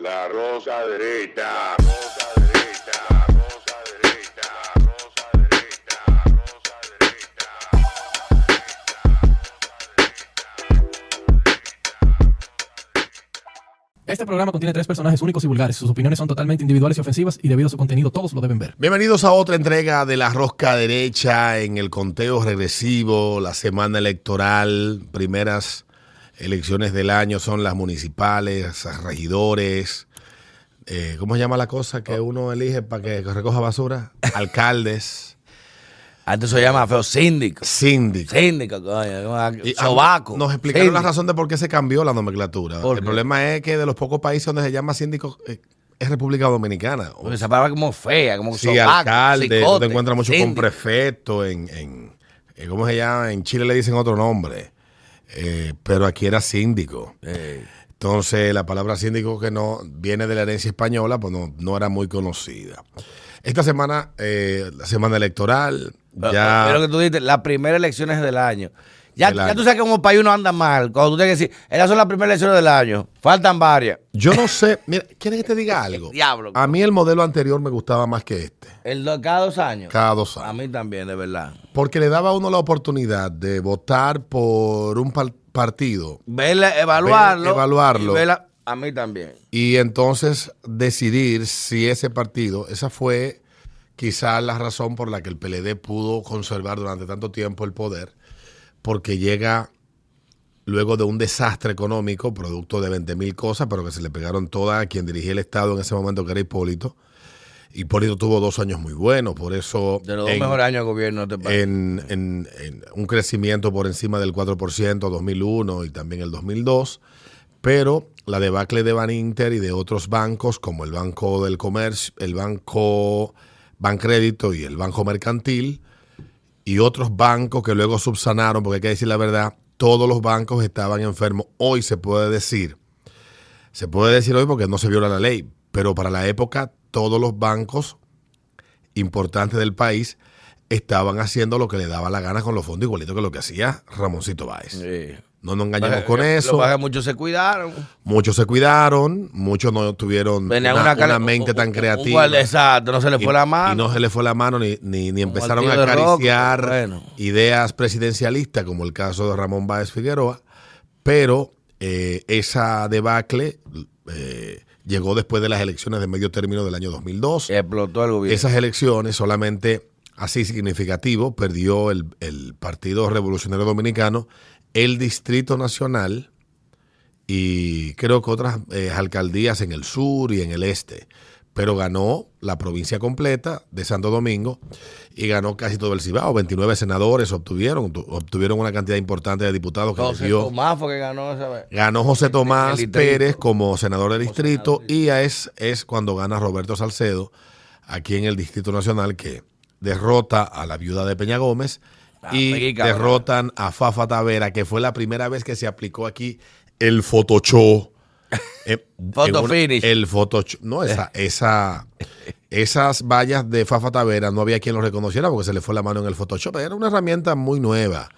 La rosa derecha. Rosa derecha. Rosa derecha. Rosa derecha. Rosa derecha. Este programa contiene tres personajes únicos y vulgares. Sus opiniones son totalmente individuales y ofensivas y debido a su contenido todos lo deben ver. Bienvenidos a otra entrega de la rosca derecha en el conteo regresivo, la semana electoral, primeras elecciones del año son las municipales, regidores, eh, ¿cómo se llama la cosa que uno elige para que recoja basura? Alcaldes, Antes se llama feo síndico. síndicos. Síndico, coño. Y, Sobaco. ah, Nos explicaron la Síndico. razón de por qué se cambió la nomenclatura. ¿Por El problema es que de los pocos países donde se llama síndico eh, es República Dominicana. Porque esa palabra como fea, como Sí, sobaco, alcalde, tú cicote, te encuentras mucho con síndico. prefecto, en, en, en- ¿cómo se llama? En Chile le dicen otro nombre, eh, pero aquí era síndico. Entonces la palabra síndico que no viene de la herencia española, pues no, no era muy conocida. Esta semana, eh, la semana electoral, pero- ya... Pero que tú dices, las primeras elecciones del año. Ya, ya tú sabes que como país uno anda mal. Cuando tú tienes que decir, esas son las primeras elecciones del año. Faltan varias. Yo no sé, mira, ¿quieres que te diga algo? Diablo. A mí el modelo anterior me gustaba más que este, El do- cada dos años. cada dos A años. mí también, de verdad. Porque le daba a uno la oportunidad de votar por un par- partido Verla, evaluarlo. Ver- evaluarlo. y verla- a mí también. y entonces decidir si ese partido, esa fue quizás la razón por la que el PLD pudo conservar durante tanto tiempo el poder, porque llega luego de un desastre económico, producto de 20 mil cosas, pero que se le pegaron todas a quien dirigía el Estado en ese momento, que era Hipólito. Hipólito tuvo dos años muy buenos, por eso De los dos en- mejores años de gobierno de este en- en un crecimiento por encima del 4% 2001 y también el 2002, pero la debacle de Baninter y de otros bancos como el Banco del Comercio, el Banco Bancrédito y el Banco Mercantil y otros bancos que luego subsanaron, porque hay que decir la verdad, todos los bancos estaban enfermos. Hoy se puede decir, se puede decir hoy porque no se viola la ley, pero para la época todos los bancos importantes del país estaban haciendo lo que le daba la gana con los fondos, igualito que lo que hacía Ramoncito Báez. Sí. No nos engañemos con Lo eso. es que muchos se cuidaron. Muchos se cuidaron, muchos no tuvieron una, una, cara- una mente un- tan un- un creativa. guardia- exacto, no se le Y- fue la mano. Y no se le fue la mano ni, ni, ni empezaron a acariciar bueno. ideas presidencialistas, como el caso de Ramón Báez Figueroa. Pero eh, esa debacle eh, llegó después de las elecciones de medio término del año 2002. Explotó el gobierno. Esas elecciones solamente así significativo perdió el, el Partido Revolucionario Dominicano, el Distrito Nacional y creo que otras eh, alcaldías en el sur y en el este. Pero ganó la provincia completa de Santo Domingo y ganó casi todo el Cibao. 29 senadores obtuvieron, tu- obtuvieron una cantidad importante de diputados que José. Tomás fue que ganó esa. Ganó José Tomás. Pérez como senador del distrito y es, es cuando gana Roberto Salcedo aquí en el Distrito Nacional que derrota a la viuda de Peña Gómez Ah, y Cabral. derrotan a Fafa Tavera, que fue la primera vez que se aplicó aquí el Photoshop. Eh, Photo una- finish. El Photoshop. No, esa, esa, esas vallas de Fafa Tavera no había quien lo reconociera porque se le fue la mano en el Photoshop. Era una herramienta muy nueva.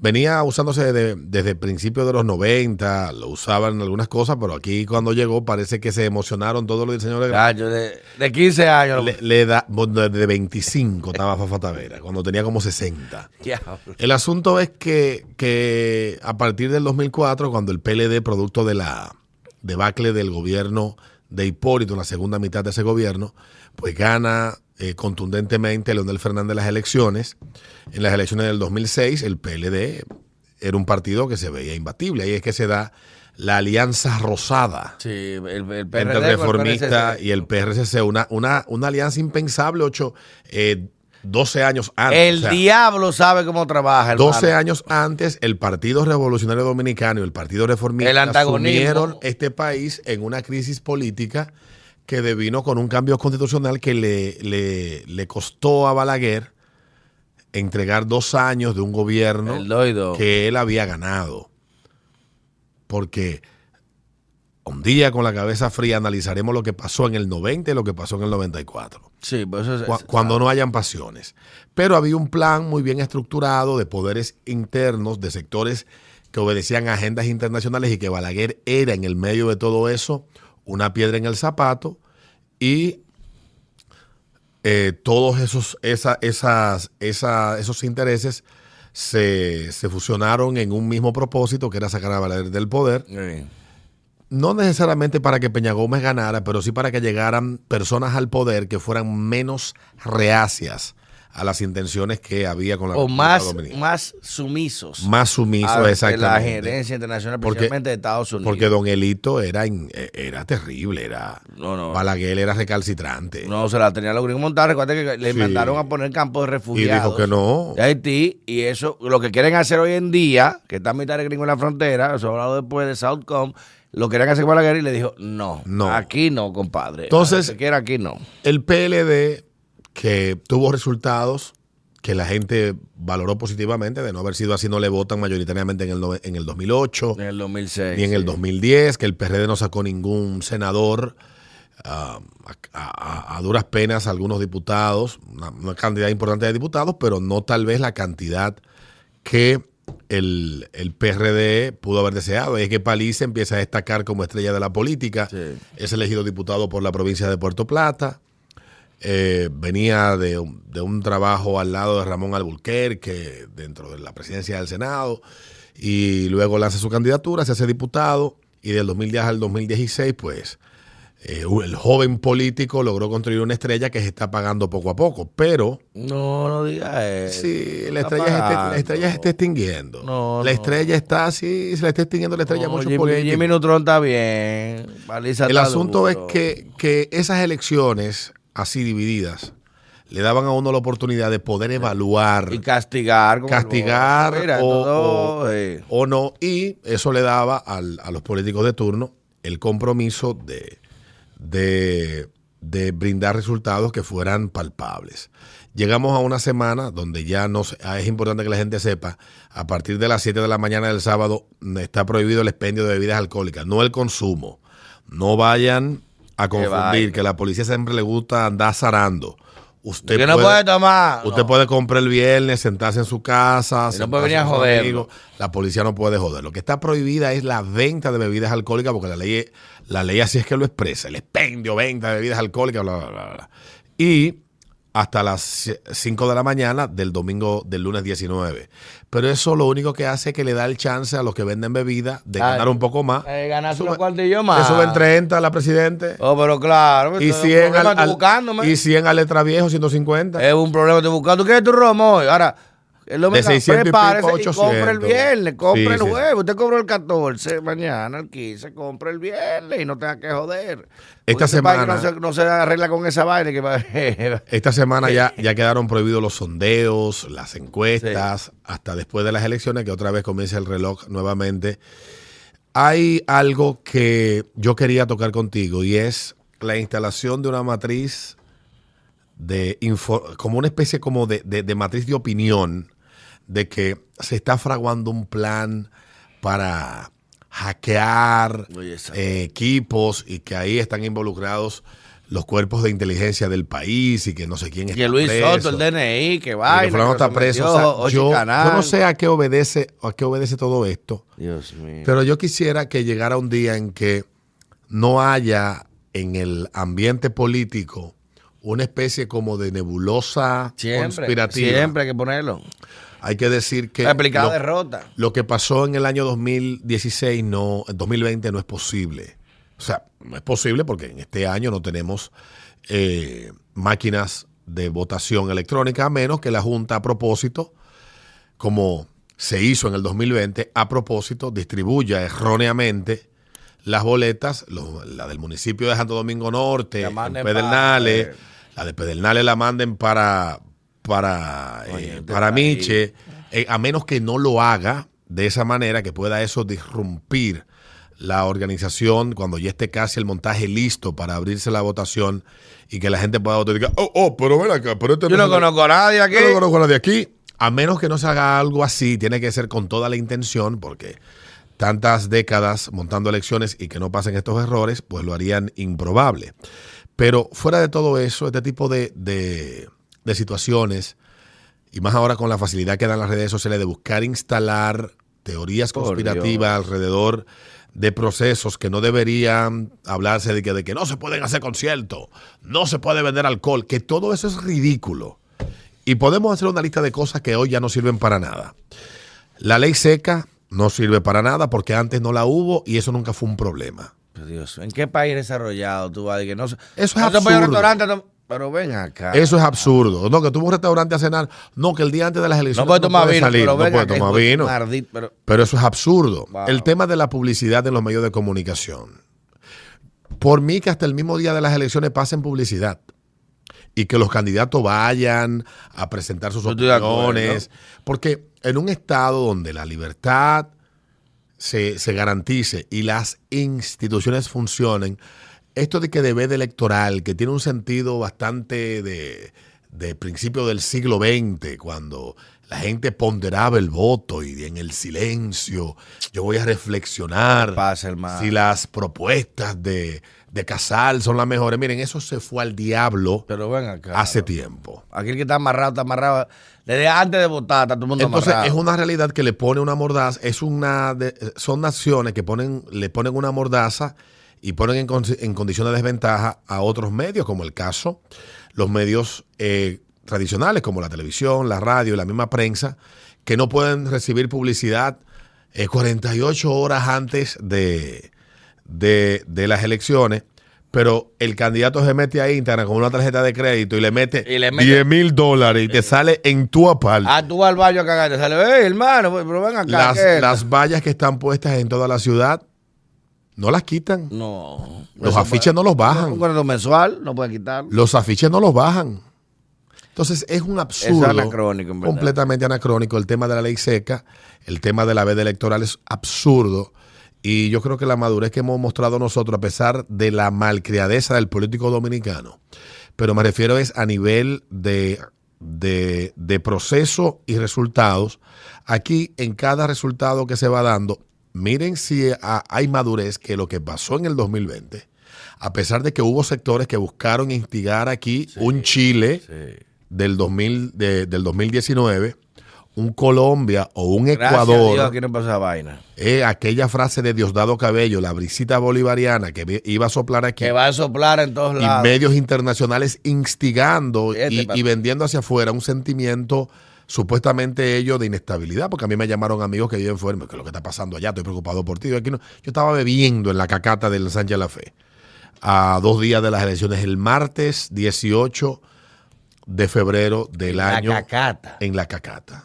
Venía usándose de- desde principios de los 90, lo usaban en algunas cosas, pero aquí cuando llegó parece que se emocionaron todos los diseñadores. De, de 15 años. Le, le da, de 25 estaba Fafa Tavera, cuando tenía como 60. Diablo. El asunto es que, que a partir del 2004, cuando el PLD, producto de la debacle del gobierno de Hipólito en la segunda mitad de ese gobierno, pues gana eh, contundentemente Leonel Fernández las elecciones. En las elecciones del 2006, el PLD era un partido que se veía imbatible. Ahí es que se da la alianza rosada Sí, el, el PRD entre el reformista y el PRCC, una, una, una alianza impensable, ocho, eh, 12 años antes. El O sea, diablo sabe cómo trabaja. hermano. 12 años antes, el Partido Revolucionario Dominicano y el Partido Reformista El antagonismo. este país en una crisis política que devino con un cambio constitucional que le, le, le costó a Balaguer entregar dos años de un gobierno que él había ganado. Porque un día con la cabeza fría analizaremos lo que pasó en el 90 y lo que pasó en el 94 Sí, pues eso es. cu- cuando no hayan pasiones. Pero había un plan muy bien estructurado de poderes internos, de sectores que obedecían a agendas internacionales y que Balaguer era en el medio de todo eso una piedra en el zapato y eh, todos esos, esa- esas, esa- esos intereses se, se fusionaron en un mismo propósito, que era sacar a Balaguer del poder. Sí. No necesariamente para que Peña Gómez ganara, pero sí para que llegaran personas al poder que fueran menos reacias a las intenciones que había con la O más, Dominicana. más sumisos. Más sumisos, a- de la exactamente. gerencia internacional, Porque- principalmente de Estados Unidos. Porque Don Elito era, eh, era terrible, era No, no. Balaguer era recalcitrante. No, se la tenía los gringos montar. Recuerda que le Sí. mandaron a poner campos de y refugiados. dijo que no. de Haití, y eso, lo que quieren hacer hoy en día, que está mitad de gringo en la frontera, eso hablado después de Southcom, lo querían hacer con la guerra y le dijo, no, No. aquí no, compadre. Entonces- si quiera aquí no. El PLD, que tuvo resultados que la gente valoró positivamente, de no haber sido así, no le votan mayoritariamente en el, en el 2008. En el 2006. ni en el sí. 2010, que el PRD no sacó ningún senador, ah, a, a- a duras penas algunos diputados, una, una cantidad importante de diputados, pero no tal vez la cantidad que el, el PRD pudo haber deseado. Y es que Paliza empieza a destacar como estrella de la política, Sí. es elegido diputado por la provincia de Puerto Plata. Eh, venía de un, de un trabajo al lado de Ramón Alburquerque dentro de la presidencia del Senado y luego lanza su candidatura, se hace diputado y del 2010 al 2016 pues eh, el joven político logró construir una estrella que se está pagando poco a poco, pero No, no diga eso. sí, la estrella, se la estrella se está extinguiendo. No, la no. estrella está así, se le está extinguiendo la estrella No, muchos Jimmy, políticos. Jimmy Neutron está bien. El está asunto duro. es que, que esas elecciones así divididas le daban a uno la oportunidad de poder evaluar, Y castigar. castigar Mira, o, todo, o- eh. o no. Y eso le daba al- a los políticos de turno el compromiso de, de, de brindar resultados que fueran palpables. Llegamos a una semana donde ya no se- ah, es importante que la gente sepa, a partir de las 7 de la mañana del sábado está prohibido el expendio de bebidas alcohólicas, no el consumo. No vayan a confundir, que la policía siempre le gusta andar zarando. Usted no puede tomar. Usted No. puede comprar el viernes, sentarse en su casa. No puede venir a amigos. La policía no puede joder. Lo que está prohibida es la venta de bebidas alcohólicas, porque la ley, la ley así es que lo expresa. El expendio, venta de bebidas alcohólicas, bla, bla, bla, bla. Y hasta las 5 de la mañana del domingo, del lunes 19. Pero eso lo único que hace es que le da el chance a los que venden bebidas de Ay, ganar un poco más. eh, ganarse unos cuartillos más. Le suben 30 a la Presidente. Oh, pero claro. y esto es 100 un problema, al, al- y 100 a letra viejo, 150. Es un problema, estoy buscando. ¿Tú quieres tu romo hoy? Ahora, el domingo, De 600 y prepárese y compra el 800. viernes, compra Sí, el sí, sí. jueves. Usted cobró el 14, mañana el 15, compra el viernes y no tenga que joder. Esta país semana- No se, no se arregla con esa vaina. Que Esta semana ya, ya quedaron prohibidos los sondeos, las encuestas, hasta después de las elecciones, que otra vez comienza el reloj nuevamente. Hay algo que yo quería tocar contigo y es la instalación de una matriz de info- como una especie como de, de- de matriz de opinión de que se está fraguando un plan para hackear Oye, eh, equipos y que ahí están involucrados los cuerpos de inteligencia del país y que no sé quién está que Luis preso, Soto, el DNI, que y va. que fulano está preso. O sea, yo, yo no sé a qué obedece a qué obedece todo esto, Dios mío. pero yo quisiera que llegara un día en que no haya en el ambiente político una especie como de nebulosa siempre, conspirativa. siempre hay que ponerlo. Hay que decir que explicar lo, la derrota. lo que pasó en el año 2016 no, en 2020 no es posible. O sea, no es posible porque en este año no tenemos eh, máquinas de votación electrónica, a menos que la Junta a propósito, como se hizo en el 2020, a propósito distribuya erróneamente las boletas, lo- la del municipio de Santo Domingo Norte, La en Pedernales, para- la de Pedernales la manden para, para, Oye, eh, para. Miche, eh, a menos que no lo haga de esa manera, que pueda eso disrumpir la organización cuando ya esté casi el montaje listo para abrirse la votación y que la gente pueda votar y diga, oh, oh, pero ven acá, pero este Yo no conozco a nadie aquí. yo no conozco a nadie aquí. A menos que no se haga algo así, tiene que ser con toda la intención, porque tantas décadas montando elecciones y que no pasen estos errores, pues lo harían improbable. Pero fuera de todo eso, este tipo de, de- de situaciones, y más ahora con la facilidad que dan las redes sociales de buscar instalar teorías Por conspirativas alrededor de procesos que no deberían hablarse de que, de que no se pueden hacer conciertos, no se puede vender alcohol, que todo eso es ridículo. Y podemos hacer una lista de cosas que hoy ya no sirven para nada. La ley seca no sirve para nada porque antes no la hubo y eso nunca fue un problema. Dios, ¿en qué país desarrollado tú vas que no Eso es no absurdo. No- Pero ven acá. Eso es absurdo. No, que a un restaurante a cenar. No, que el día antes de las elecciones No puede tomar puedes vino, salir, pero no puede tomar vino. maldito, pero- Pero eso es absurdo. Wow. El tema de la publicidad en los medios de comunicación. Por mí que hasta el mismo día de las elecciones pasen publicidad. Y que los candidatos vayan a presentar sus Yo de acuerdo. opiniones. Porque en un estado donde la libertad se, se garantice y las instituciones funcionen, esto de que de veda electoral, que tiene un sentido bastante de, de principio del siglo XX, cuando la gente ponderaba el voto y en el silencio yo voy a reflexionar Pasa, si las propuestas de, de Casal son las mejores. Miren, eso se fue al diablo Pero ven acá. hace tiempo. Aquí el que está amarrado, está amarrado. Desde antes de votar, está todo el mundo Entonces amarrado. es una realidad que le pone una mordaza, es una de- son naciones que ponen, le ponen una mordaza y ponen en, con- en condición de desventaja a otros medios, como el caso, los medios eh, tradicionales, como la televisión, la radio y la misma prensa, que no pueden recibir publicidad eh, 48 horas antes de, de, de las elecciones. Pero el candidato se mete a Instagram con una tarjeta de crédito y le mete, Y le mete- 10 mil dólares y te sale en tu aparte. Tú vas al baño a cagar, te sale, "Ey, hermano, pero ven acá. las vallas que están puestas en toda la ciudad no las quitan. No. Los afiches no los Un bajan. contrato mensual, no pueden quitarlo. Los afiches no los bajan. Entonces es un absurdo. Es anacrónico, en completamente anacrónico. El tema de la ley seca, el tema de la veda electoral es absurdo. Y yo creo que la madurez que hemos mostrado nosotros, a pesar de la malcriadeza del político dominicano, pero me refiero es a nivel de, de, de proceso y resultados. Aquí, en cada resultado que se va dando, miren si ha- hay madurez que lo que pasó en el 2020, a pesar de que hubo sectores que buscaron instigar aquí un Chile del, 2000, de- del 2019, un Colombia o un Gracias a Ecuador. Dios, aquí no pasa vaina. Eh, aquella frase de Diosdado Cabello, la brisita bolivariana que iba a soplar aquí. Que va a soplar en todos Y lados. medios internacionales instigando Fíjate, y, y vendiendo hacia afuera un sentimiento supuestamente ellos de inestabilidad, porque a mí me llamaron amigos que viven fuera, que lo que está pasando allá, estoy preocupado por ti. Yo, aquí no- yo estaba bebiendo en la cacata del Sánchez La Fe a dos días de las elecciones, el martes 18 de febrero del La año cacata. en la cacata.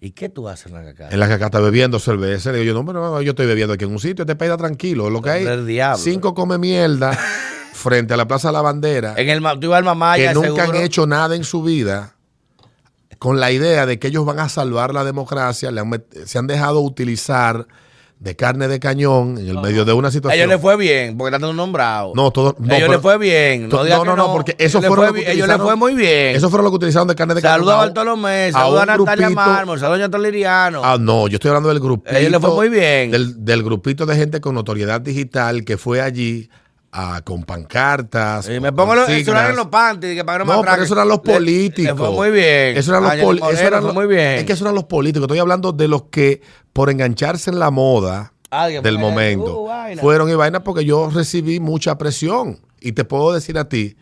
¿Y qué tú haces en la cacata? En la cacata bebiendo cerveza. Le digo yo, no, pero no, yo estoy bebiendo aquí en un sitio, este país está tranquilo. Lo que hay, diablo. cinco come mierda frente a la Plaza de la Bandera, En el, tú ibas al mamaya, que nunca seguro. han hecho nada en su vida, con la idea de que ellos van a salvar la democracia, le han se han dejado utilizar de carne de cañón en el medio de una A situación. ellos les fue bien, porque están nombrados. No, todo, no, a ellos les fue bien. No, no, no, no, porque A eso fue lo que bien, Ellos les fue muy bien. Eso fueron lo que utilizaron de carne de cañón. Saludos a Bartolomé, a saludos a, Natalia Mármol, saludos a Ñato Liriano. Ah, no, yo estoy hablando del grupito. A ellos les fue muy bien. Del, del grupito de gente con notoriedad digital que fue allí a, con pancartas. y me pongo los, eso eran en los panties, que para que no, No, pero eso eran los políticos. le fue muy bien. Eso eran los bien. Es que eso eran los políticos. Estoy hablando de los que, por engancharse en la moda del momento, uh, fueron y vaina porque yo recibí mucha presión. Y te puedo decir a ti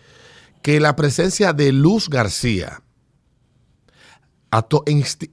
que la presencia de Luz García,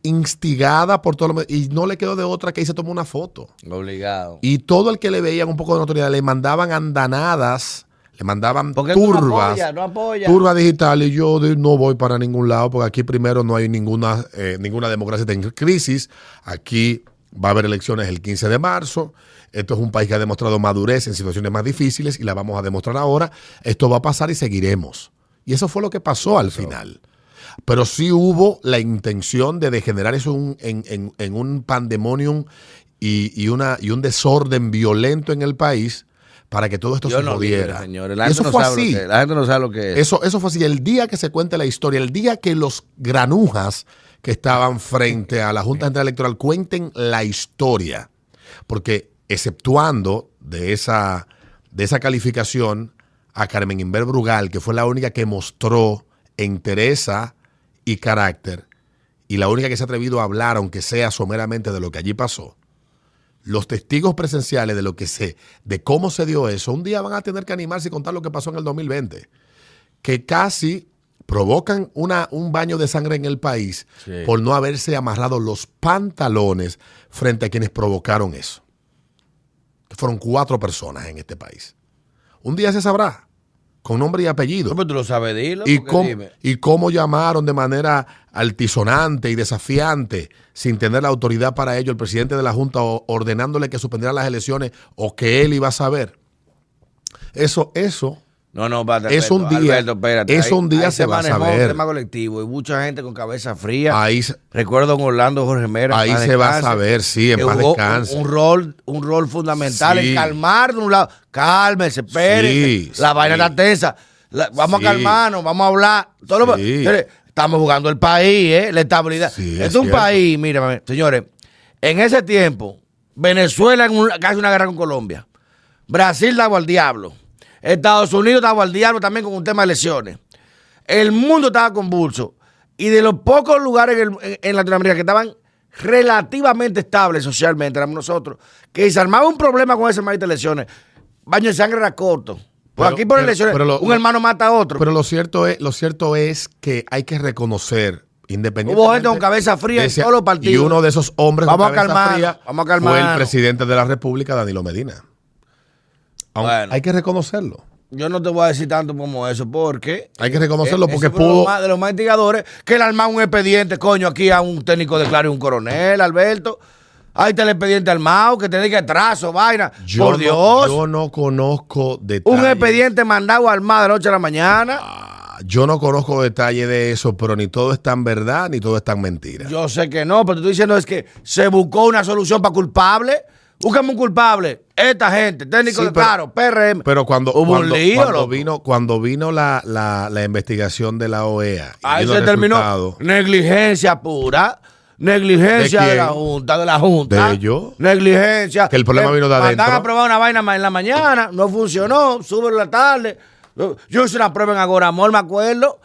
instigada por todo lo y no le quedó de otra que ahí se tomó una foto. Obligado. Y todo el que le veían un poco de notoriedad le mandaban andanadas, le mandaban Porque no turbas, no turbas digitales. Y yo no voy para ningún lado porque aquí primero no hay ninguna, eh, ninguna democracia en crisis. Aquí va a haber elecciones el 15 de marzo. Esto es un país que ha demostrado madurez en situaciones más difíciles y la vamos a demostrar ahora. Esto va a pasar y seguiremos. Y eso fue lo que pasó al final. Pero sí hubo la intención de degenerar eso un- en, en- en un pandemonium y, y una, y un desorden violento en el país para que todo esto Yo se no jodiera. La eso no fue así. Que, la gente no sabe lo que es. Eso, eso fue así. El día que se cuente la historia, el día que los granujas que estaban frente a la Junta Central Electoral cuenten la historia, porque exceptuando de esa, de esa calificación a Carmen Inver Brugal, que fue la única que mostró entereza y carácter, y la única que se ha atrevido a hablar, aunque sea someramente, de lo que allí pasó, los testigos presenciales de lo que se, de cómo se dio eso, un día van a tener que animarse y contar lo que pasó en el 2020. Que casi provocan una, un baño de sangre en el país Sí. por no haberse amarrado los pantalones frente a quienes provocaron eso. Que fueron cuatro personas en este país. Un día se sabrá, con nombre y apellido. ¿Cómo tú lo sabes, dilo? Y cómo, dime. y cómo llamaron de manera altisonante y desafiante, sin tener la autoridad para ello, el presidente de la Junta ordenándole que suspendiera las elecciones o que él iba a saber. Eso, eso, No, no, espérate, Es un día- Alberto, espérate. Ahí- un día ahí se va a saber. un tema colectivo y mucha gente con cabeza fría. ahí, se- Recuerdo con Orlando Jorge Mera. Ahí se va a saber, sí, en paz descanse. Un, un rol, un rol fundamental Sí. en calmar de un lado. Cálmese, espérese. Sí, la sí. vaina está tensa. La- vamos a calmarnos, vamos a hablar. Todo lo- estamos jugando el país, ¿eh? La estabilidad. Es es un cierto. país, mami, señores, en ese tiempo, Venezuela en un- casi una guerra con Colombia. Brasil daba al diablo. Estados Unidos daba al diablo también con un tema de elecciones. El mundo estaba convulso. Y de los pocos lugares en, el- en- Latinoamérica que estaban relativamente estables socialmente, éramos nosotros, que se armaba un problema con ese maíz de elecciones. Baño de sangre era corto. Por Pero- aquí por pero- lo- un hermano mata a otro. pero lo cierto es, lo cierto es que hay que reconocer independientemente Hubo gente con cabeza fría en todos los partidos. Y uno de esos hombres Vamos a con cabeza calmarnos, fría vamos a fue el presidente de la República, Danilo Medina. Bueno. Hay que reconocerlo. Yo no te voy a decir tanto como eso, porque Hay que reconocerlo Eh, porque pudo. de los más instigadores que le armaba un expediente, coño, aquí a un técnico de claro y un coronel, Alberto. Ahí está el expediente armado, que te diga atraso, vaina. Yo Por no- Dios. yo no conozco detalles. un expediente mandado armado de noche a la mañana. Ah, Yo no conozco detalles de eso, pero ni todo es tan verdad ni todo es tan mentira. Yo sé que no, pero te estoy diciendo es que se buscó una solución para culpable. Búscame un culpable. Esta gente, técnico Sí, de claro, PRM. Pero cuando, Hubo un cuando, lío, cuando loco. vino, cuando vino la, la- la investigación de la OEA, Ahí se terminó. Negligencia pura. Negligencia ¿De de, la? Junta, de la Junta. ¿De ellos? Negligencia. Que el problema vino de adentro. a probar una vaina en la mañana, no funcionó, sube en la tarde. Yo hice una prueba en Agoramol, me acuerdo,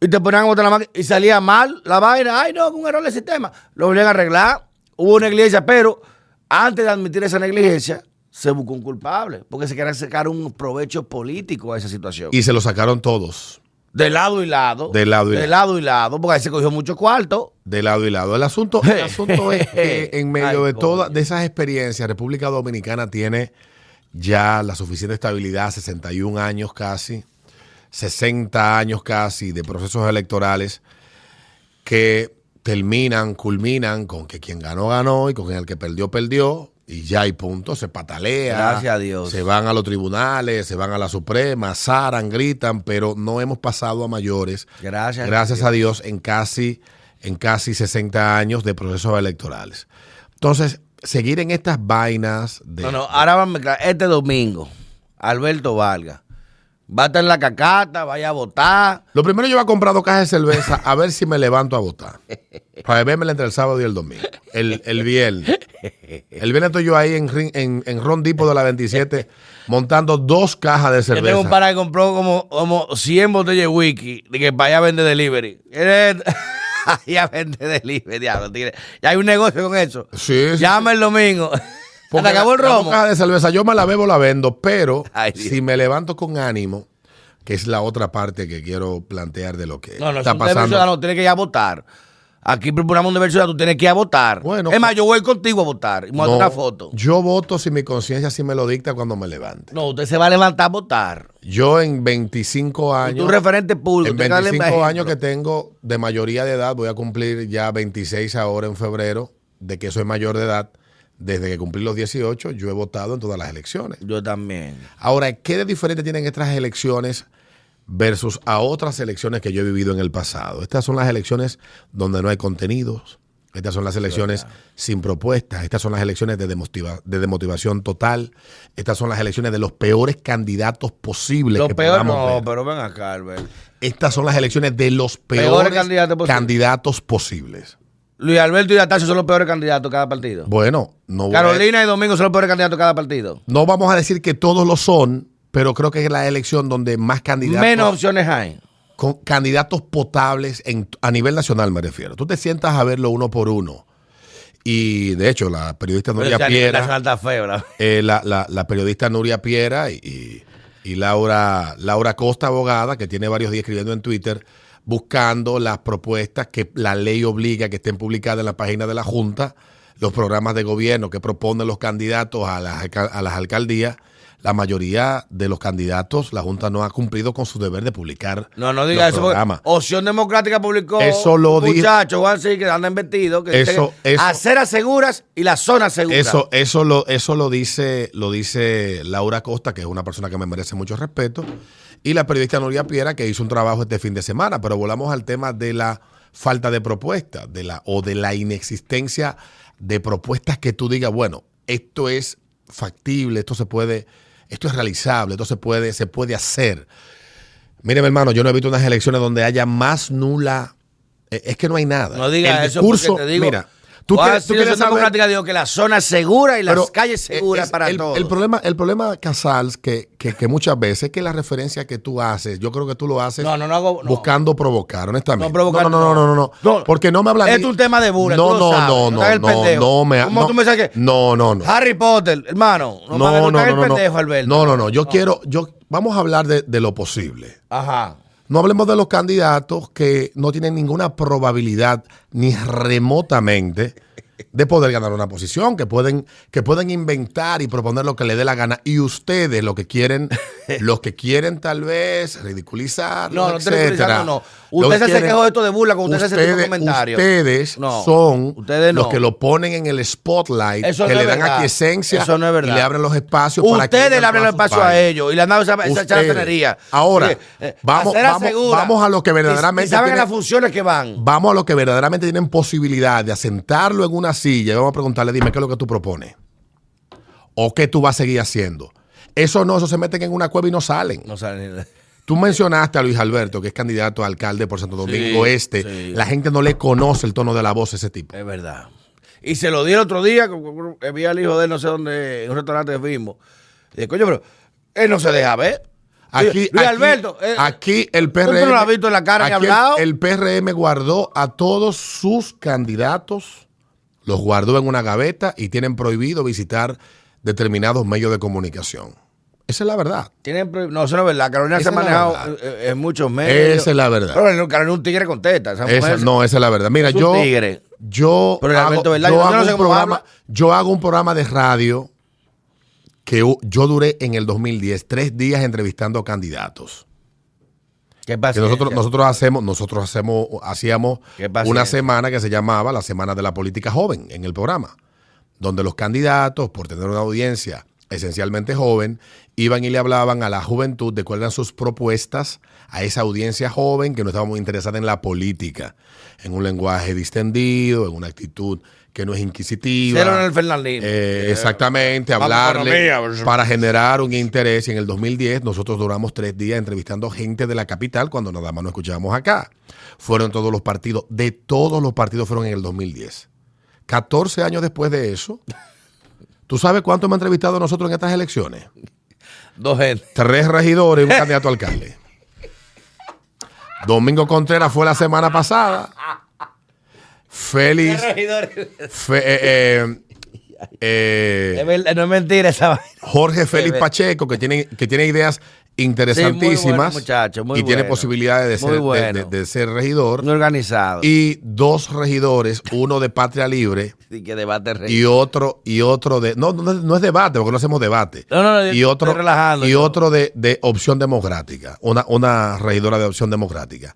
y te ponían a botar la máquina y salía mal la vaina. Ay, no, un error del sistema. Lo volvían a arreglar. Hubo negligencia, pero antes de admitir esa negligencia, se buscó un culpable, porque se quería sacar un provecho político a esa situación. y se lo sacaron todos, De lado y lado. De lado y De lado. lado y lado, porque ahí se cogió mucho cuarto. de lado y lado. El asunto, el asunto es que en medio Ay, de todas de esas experiencias, República Dominicana tiene ya la suficiente estabilidad, 61 años casi, 60 años casi de procesos electorales que terminan, culminan con que quien ganó, ganó y con el que perdió, perdió. Y ya hay puntos, se patalea. Gracias a Dios. Se van a los tribunales, se van a la Suprema, zaran, gritan, pero no hemos pasado a mayores. Gracias. Gracias a Dios en casi, en casi 60 años de procesos electorales. Entonces, seguir en estas vainas de... No, no, ahora vamos a. Este domingo, Alberto Vargas va a estar en la cacata, vaya a votar. Lo primero yo voy a comprar dos cajas de cerveza a ver si me levanto a votar. Para beberme entre el sábado y el domingo. El, el viernes. El viernes estoy yo ahí en, en, en Ron Depot de la 27 montando dos cajas de Yo tengo un cerveza. para que compró como, como 100 botellas de whisky de que para allá vende delivery. Allá vende delivery, diablo. Ya hay un negocio con eso. Sí, sí, Llama el domingo. Porque acabó el la- romo. cajas de cerveza yo me la bebo, la vendo, pero Ay, si me levanto con ánimo, que es la otra parte que quiero plantear de lo que No, no, está es un deber pasando. ciudadano, tienes que ir a votar. Aquí proponemos un deber ciudadano, tú tienes que ir a votar. Bueno, es más, yo voy contigo a votar y me No, una foto. Yo voto si mi conciencia sí me lo dicta cuando me levante. No, usted se va a levantar a votar. Yo en 25 años. Tú referente público. En usted dale 25 ejemplo. años que tengo de mayoría de edad, voy a cumplir ya 26 ahora en febrero, de que soy mayor de edad. Desde que cumplí los 18, yo he votado en todas las elecciones. Yo también. Ahora, ¿qué de diferente tienen estas elecciones versus a otras elecciones que yo he vivido en el pasado? Estas son las elecciones donde no hay contenidos. Estas son las elecciones sin propuestas. Estas son las elecciones de, demotiva- de demotivación total. Estas son las elecciones de los peores candidatos posibles Lo que peor podamos no, ver. pero ven acá, Albert. Estas son las elecciones de los Peores peores, candidatos posibles. candidatos posibles. Luis Alberto y Atasio son los peores candidatos de cada partido. Bueno, no, voy a- Carolina y Domingo son los peores candidatos de cada partido. no vamos a decir que todos lo son, pero creo que es la elección donde más candidatos, Menos opciones hay. con candidatos potables en, a nivel nacional, me refiero. Tú te sientas a verlo uno por uno Y de hecho, la periodista Nuria Piera, nacional está feo, la- eh, la, la- la periodista Nuria Piera y, y- y Laura, Laura Costa, abogada, que tiene varios días escribiendo en Twitter, buscando las propuestas que la ley obliga que estén publicadas en la página de la Junta, los programas de gobierno que proponen los candidatos a las, a las alcaldías. La mayoría de los candidatos, la Junta no ha cumplido con su deber de publicar No, no los diga eso. porque programas. Opción Democrática publicó Eso lo un dijo- muchacho, Juan sí, que andan vestidos, que Eso- eso- aceras seguras y las zonas seguras. Eso, eso lo, eso lo dice, lo dice Laura Costa, que es una persona que me merece mucho respeto, y la periodista Nuria Piera, que hizo un trabajo este fin de semana. Pero volvamos al tema de la falta de propuestas, de la, o de la inexistencia de propuestas que tú digas, bueno, esto es factible, esto se puede, esto es realizable, esto se puede, se puede hacer. Mire, mi hermano, yo no he visto unas elecciones donde haya más nula. eh, Es que no hay nada. No digas eso porque te digo, mira, tú Juan, quieres, tú quieres saber- dijo que las zonas seguras y las pero, calles eh, seguras es- para el, todos. El problema, el problema Casals, que, que, que muchas veces es que la referencia que tú haces, yo creo que tú lo haces No, no, no hago- buscando provocar, honestamente. No, provocar, no, no, no, no, no. Porque no me hablan. Es un tema de burla, No, no, no, no no, no, me ¿Cómo no, tú me sabes que- No, no, no. Harry Potter, hermano. No, No, no, no, no, el no, pendejo, Alberto. no, no, no. Yo quiero, yo, vamos a hablar de, de lo posible. Ajá. No hablemos de los candidatos que no tienen ninguna probabilidad ni remotamente de poder ganar una posición, que pueden, que pueden inventar y proponer lo que le dé la gana. Y ustedes lo que quieren, los que quieren tal vez ridiculizar, No, no ridiculizando, no. Lo Usted se quieren- quejó de esto de burla cuando usted tipo de comentarios. Ustedes No, son ustedes no. los que lo ponen en el spotlight, Eso que no le dan aquiescencia Eso no es verdad. y le abren los espacios para que Ustedes le abren el puedan espacio a ellos y le han dado esa, Ustedes. charlatanería. Ahora, Oye, eh, vamos- vamos- vamos a lo que verdaderamente Y, saben tiene- las funciones que van. Vamos a los que verdaderamente tienen posibilidad de asentarlo en una silla y vamos a preguntarle, dime, ¿qué es lo que tú propones? ¿O qué tú vas a seguir haciendo? Eso no, eso se meten en una cueva y no salen. No saben ni- Tú mencionaste a Luis Alberto, que es candidato a alcalde por Santo Domingo Sí, Este. sí. La gente no le conoce el tono de la voz a ese tipo. Es verdad. Y se lo di el otro día, que- vi al hijo de él, no sé dónde, en un restaurante. Y dije, coño, pero él no se deja ver. Aquí, Luis aquí- Alberto, eh, aquí el ¿tú no PRM. lo has visto en la cara ni aquí el- hablado? El, PRM guardó a todos sus candidatos, los guardó en una gaveta y tienen prohibido visitar determinados medios de comunicación. Esa es la verdad. Tienen no, eso no es verdad. Carolina Esa se ha manejado verdad. eh, en muchos medios. Esa es la verdad. Pero Carolina un tigre contesta. Esa Esa- mujer- no, esa es la verdad. Mira, yo, tigre. yo, Pero hago, un programa, yo hago un programa de radio que yo duré en el 2010 tres días entrevistando candidatos. ¿Qué pasa? Que nosotros, nosotros hacemos, nosotros hacemos, hacíamos una semana que se llamaba la Semana de la Política Joven en el programa, donde los candidatos, por tener una audiencia esencialmente joven, iban y le hablaban a la juventud de cuáles eran sus propuestas a esa audiencia joven que no estaba muy interesada en la política, en un lenguaje distendido, en una actitud que no es inquisitiva. Cero en el Fernandino. Eh, exactamente, hablarle para generar un interés. Y en el 2010 nosotros duramos tres días entrevistando gente de la capital cuando nada más no escuchábamos acá. Fueron todos los partidos, de todos los partidos fueron en el 2010. 14 años después de eso, ¿tú sabes cuánto hemos entrevistado nosotros en estas elecciones? Dos gente. Tres regidores y un candidato a alcalde. Domingo Contreras fue la semana pasada. Félix. Fe- eh, eh, eh, no es mentira esa vaina. Jorge Félix Pacheco, que tiene, que tiene ideas Sí, muy interesantísimas bueno, muchacho, muy y tiene posibilidades de Muy ser, de- bueno. de, de ser regidor. Un organizado. Y dos regidores, uno de Patria Libre Y que debate y otro, y otro de. No, no, no es debate, porque no hacemos debate. No, no, no, y otro, relajando, y yo. otro de, de opción democrática, una, una regidora de opción democrática.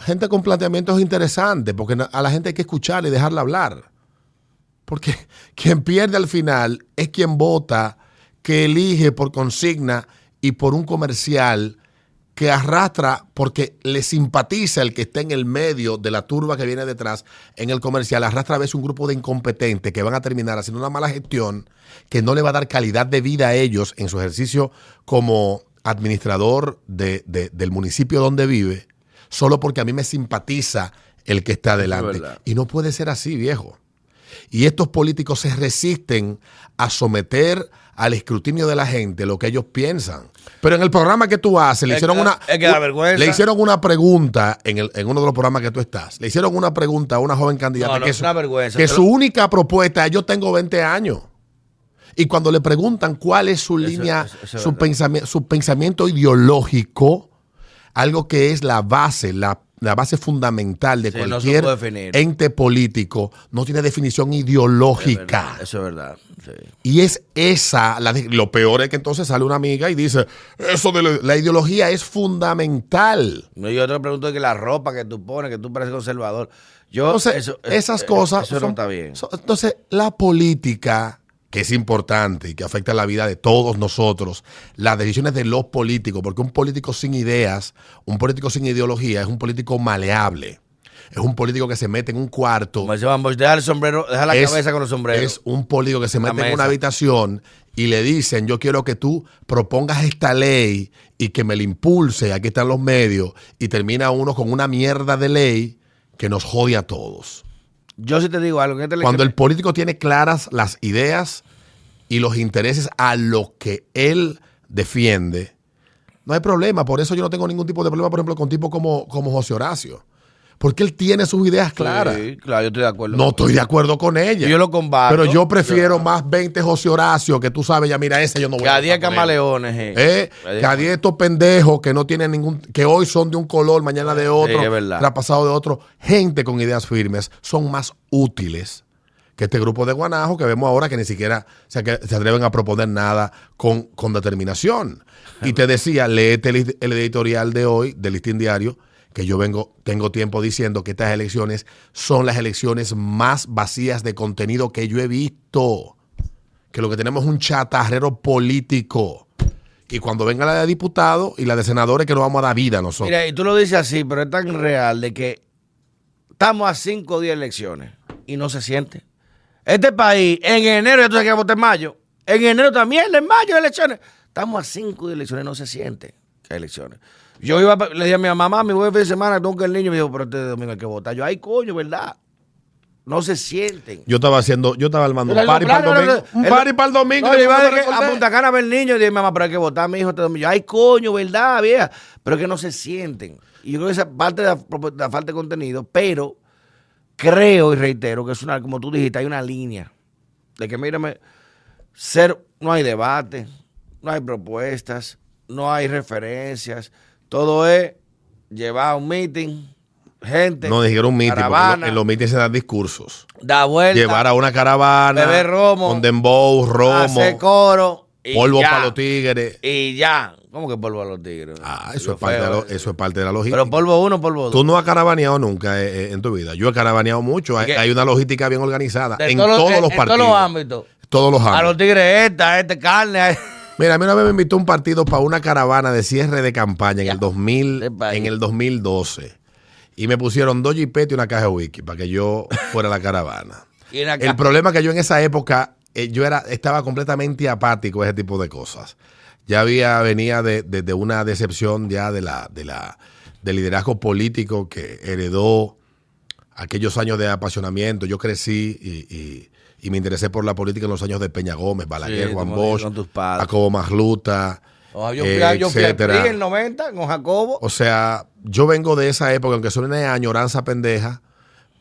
Gente con planteamientos interesantes, porque a la gente hay que escuchar y dejarla hablar. Porque quien pierde al final es quien vota, que elige por consigna y por un comercial que arrastra porque le simpatiza el que está en el medio de la turba que viene detrás en el comercial, arrastra a veces un grupo de incompetentes que van a terminar haciendo una mala gestión que no le va a dar calidad de vida a ellos en su ejercicio como administrador de- del municipio donde vive, solo porque a mí me simpatiza el que está adelante. Y no puede ser así, viejo. Y estos políticos se resisten a someter al escrutinio de la gente lo que ellos piensan. Pero en el programa que tú haces, le hicieron una. es que da vergüenza. Le hicieron una pregunta en, el- en uno de los programas que tú estás. Le hicieron una pregunta a una joven candidata No, no, que, es su, una vergüenza. que su única propuesta es yo tengo 20 años. Y cuando le preguntan cuál es su Eso- línea, eso- eso es su, pensami- su pensamiento ideológico, algo que es la base, la, la base fundamental de Sí, cualquier ente político, no tiene definición Es ideológica. verdad, Eso es verdad. sí. Y es esa, la lo peor es que entonces sale una amiga y dice, eso de la, la ideología es fundamental. No, Yo te pregunto que la ropa que tú pones, que tú pareces conservador. Yo, Entonces, eso- esas eh, cosas... Eso no está bien. son- entonces, la política, que es importante y que afecta la vida de todos nosotros, las decisiones de los políticos, porque un político sin ideas, un político sin ideología, es un político maleable. Es un político que se mete en un cuarto Como dice Van Bosch, deja el sombrero, deja la es- cabeza con los sombreros. Es un político que se mete en una habitación y le dicen, yo quiero que tú propongas esta ley y que me la impulse, aquí están los medios, y termina uno con una mierda de ley que nos jode a todos. Yo sí te digo algo. en esta Cuando el político tiene claras las ideas y los intereses a lo que él defiende, no hay problema. Por eso yo no tengo ningún tipo de problema, por ejemplo, con tipos como, como José Horacio. Porque él tiene sus ideas claras. Sí, claro, yo estoy de acuerdo. No estoy de acuerdo con ella. Yo lo combato. Pero yo prefiero más 20 José Horacio, que tú sabes, ya mira, ese yo no voy Cada a día camaleones. eh. Eh, Cada día estos pendejos que no tienen ningún, que hoy son de un color, mañana de otro, verdad. traspasado de otro, gente con ideas firmes, son más útiles que este grupo de guanajos que vemos ahora que ni siquiera se, atreven a proponer nada con, con determinación. Y te decía, léete el, el editorial de hoy del Listín Diario, que yo vengo, tengo tiempo diciendo que estas elecciones son las elecciones más vacías de contenido que yo he visto. Que lo que tenemos es un chatarrero político. Y cuando venga la de diputados y la de senadores, que nos vamos a dar vida nosotros. Mira, y tú lo dices así, pero es tan real de que estamos a cinco días de elecciones y no se siente. Este país, en enero, ya tú sabes que votar en mayo. En enero también, en mayo elecciones. Estamos a cinco días de elecciones no se siente elecciones. Yo iba, le dije a mi mamá, mi voy el fin de semana, tengo que el niño me dijo, pero este domingo hay que votar. Yo, ay, coño, ¿verdad? No se sienten. Yo estaba haciendo, yo estaba armando un party para el domingo. Un party para el domingo. No, yo iba a, de me a. Punta Cana a ver el niño y dije, mamá, pero hay que votar, mi hijo, este domingo. Yo, Ay, coño, ¿verdad, vieja? Pero que no se sienten. Y yo creo que esa parte de la, de la falta de contenido, pero creo y reitero que es una, como tú dijiste, hay una línea de que, mírame, ser, no hay debate, no hay propuestas, no hay referencias, todo es llevar a un meeting, gente, No dijeron un meeting, porque caravana, en lo- los meetings se dan discursos. da vuelta, Llevar a una caravana, beber romo, con dembow, romo, hacer coro, y polvo ya. para los tigres. Y ya. ¿Cómo que polvo a los tigres? Ah, eso Lo es, parte de feo, la, eh. eso es parte de la logística. Pero polvo uno, polvo dos. Tú no has caravaneado nunca eh, eh, en tu vida. Yo he caravaneado mucho. Hay, una logística bien organizada en todos los- en- los en partidos. todos los ámbitos. Todos los A ámbitos. los tigres esta, este carne. Mira, a mí una vez me invitó un partido para una caravana de cierre de campaña en el 2000, Este país. en el 2012. Y me pusieron dos jipetes y una caja de whisky para que yo fuera a la caravana. El problema es que yo en esa época eh, yo era estaba completamente apático a ese tipo de cosas. Ya había venía de, de- de una decepción ya de la de la del liderazgo político que heredó aquellos años de apasionamiento. Yo crecí y, y- y me interesé por la política en los años de Peña Gómez, Balaguer, Sí, Juan Bosch. Jacobo Magluta, Oh, yo eh, yo etcétera. En el 90 con Jacobo. O sea, yo vengo de esa época, aunque suene añoranza pendeja,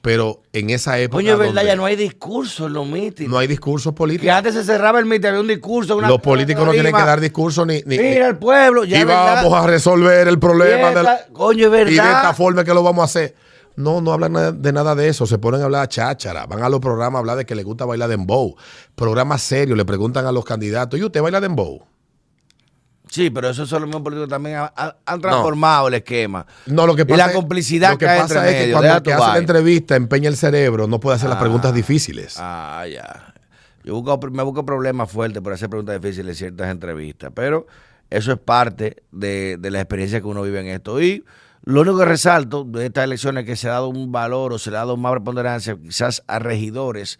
pero en esa época Coño, es verdad, ya no hay discurso en los mítines. no hay discursos que políticos. antes se cerraba el mitin, había un discurso. Una, Los políticos no tienen que dar discursos ni, ni, Mira el pueblo, ya y vamos a resolver el problema Y del- esta- coño, es verdad. y de esta forma que lo vamos a hacer. No, no hablan de nada de eso. Se ponen a hablar cháchara. Van a los programas a hablar de que les gusta bailar dembow. Programas serios. Le preguntan a los candidatos, ¿y usted baila dembow? Sí, pero esos son los mismos políticos también han, transformado el esquema. No, lo que Y pasa la es- complicidad lo que pasa entre es que medio, cuando el que hace la entrevista empeña el cerebro, no puede hacer las Ah. preguntas difíciles. Ah, ya. Yo busco, me busco problemas fuertes por hacer preguntas difíciles en ciertas entrevistas, pero eso es parte de, de la experiencia que uno vive en esto. Y lo único que resalto de estas elecciones es que se ha dado un valor o se le ha dado más preponderancia quizás a regidores,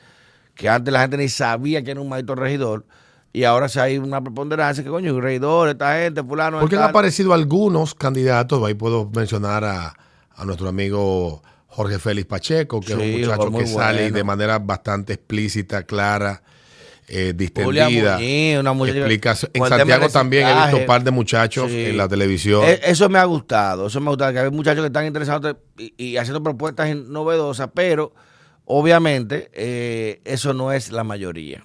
que antes la gente ni sabía que era un maestro regidor, y ahora se hay una preponderancia que, coño, un regidor, esta gente, fulano. Porque han aparecido algunos candidatos, ahí puedo mencionar a, a nuestro amigo Jorge Félix Pacheco, que es un muchacho que sale de manera bastante explícita, clara, eh, distendida. Muñiz, una muchacha explica- con en Santiago también he visto un par de muchachos Sí. en la televisión. Eh, Eso me ha gustado, eso me ha gustado, que hay muchachos que están interesados y, y haciendo propuestas novedosas, pero obviamente eh, eso no es la mayoría.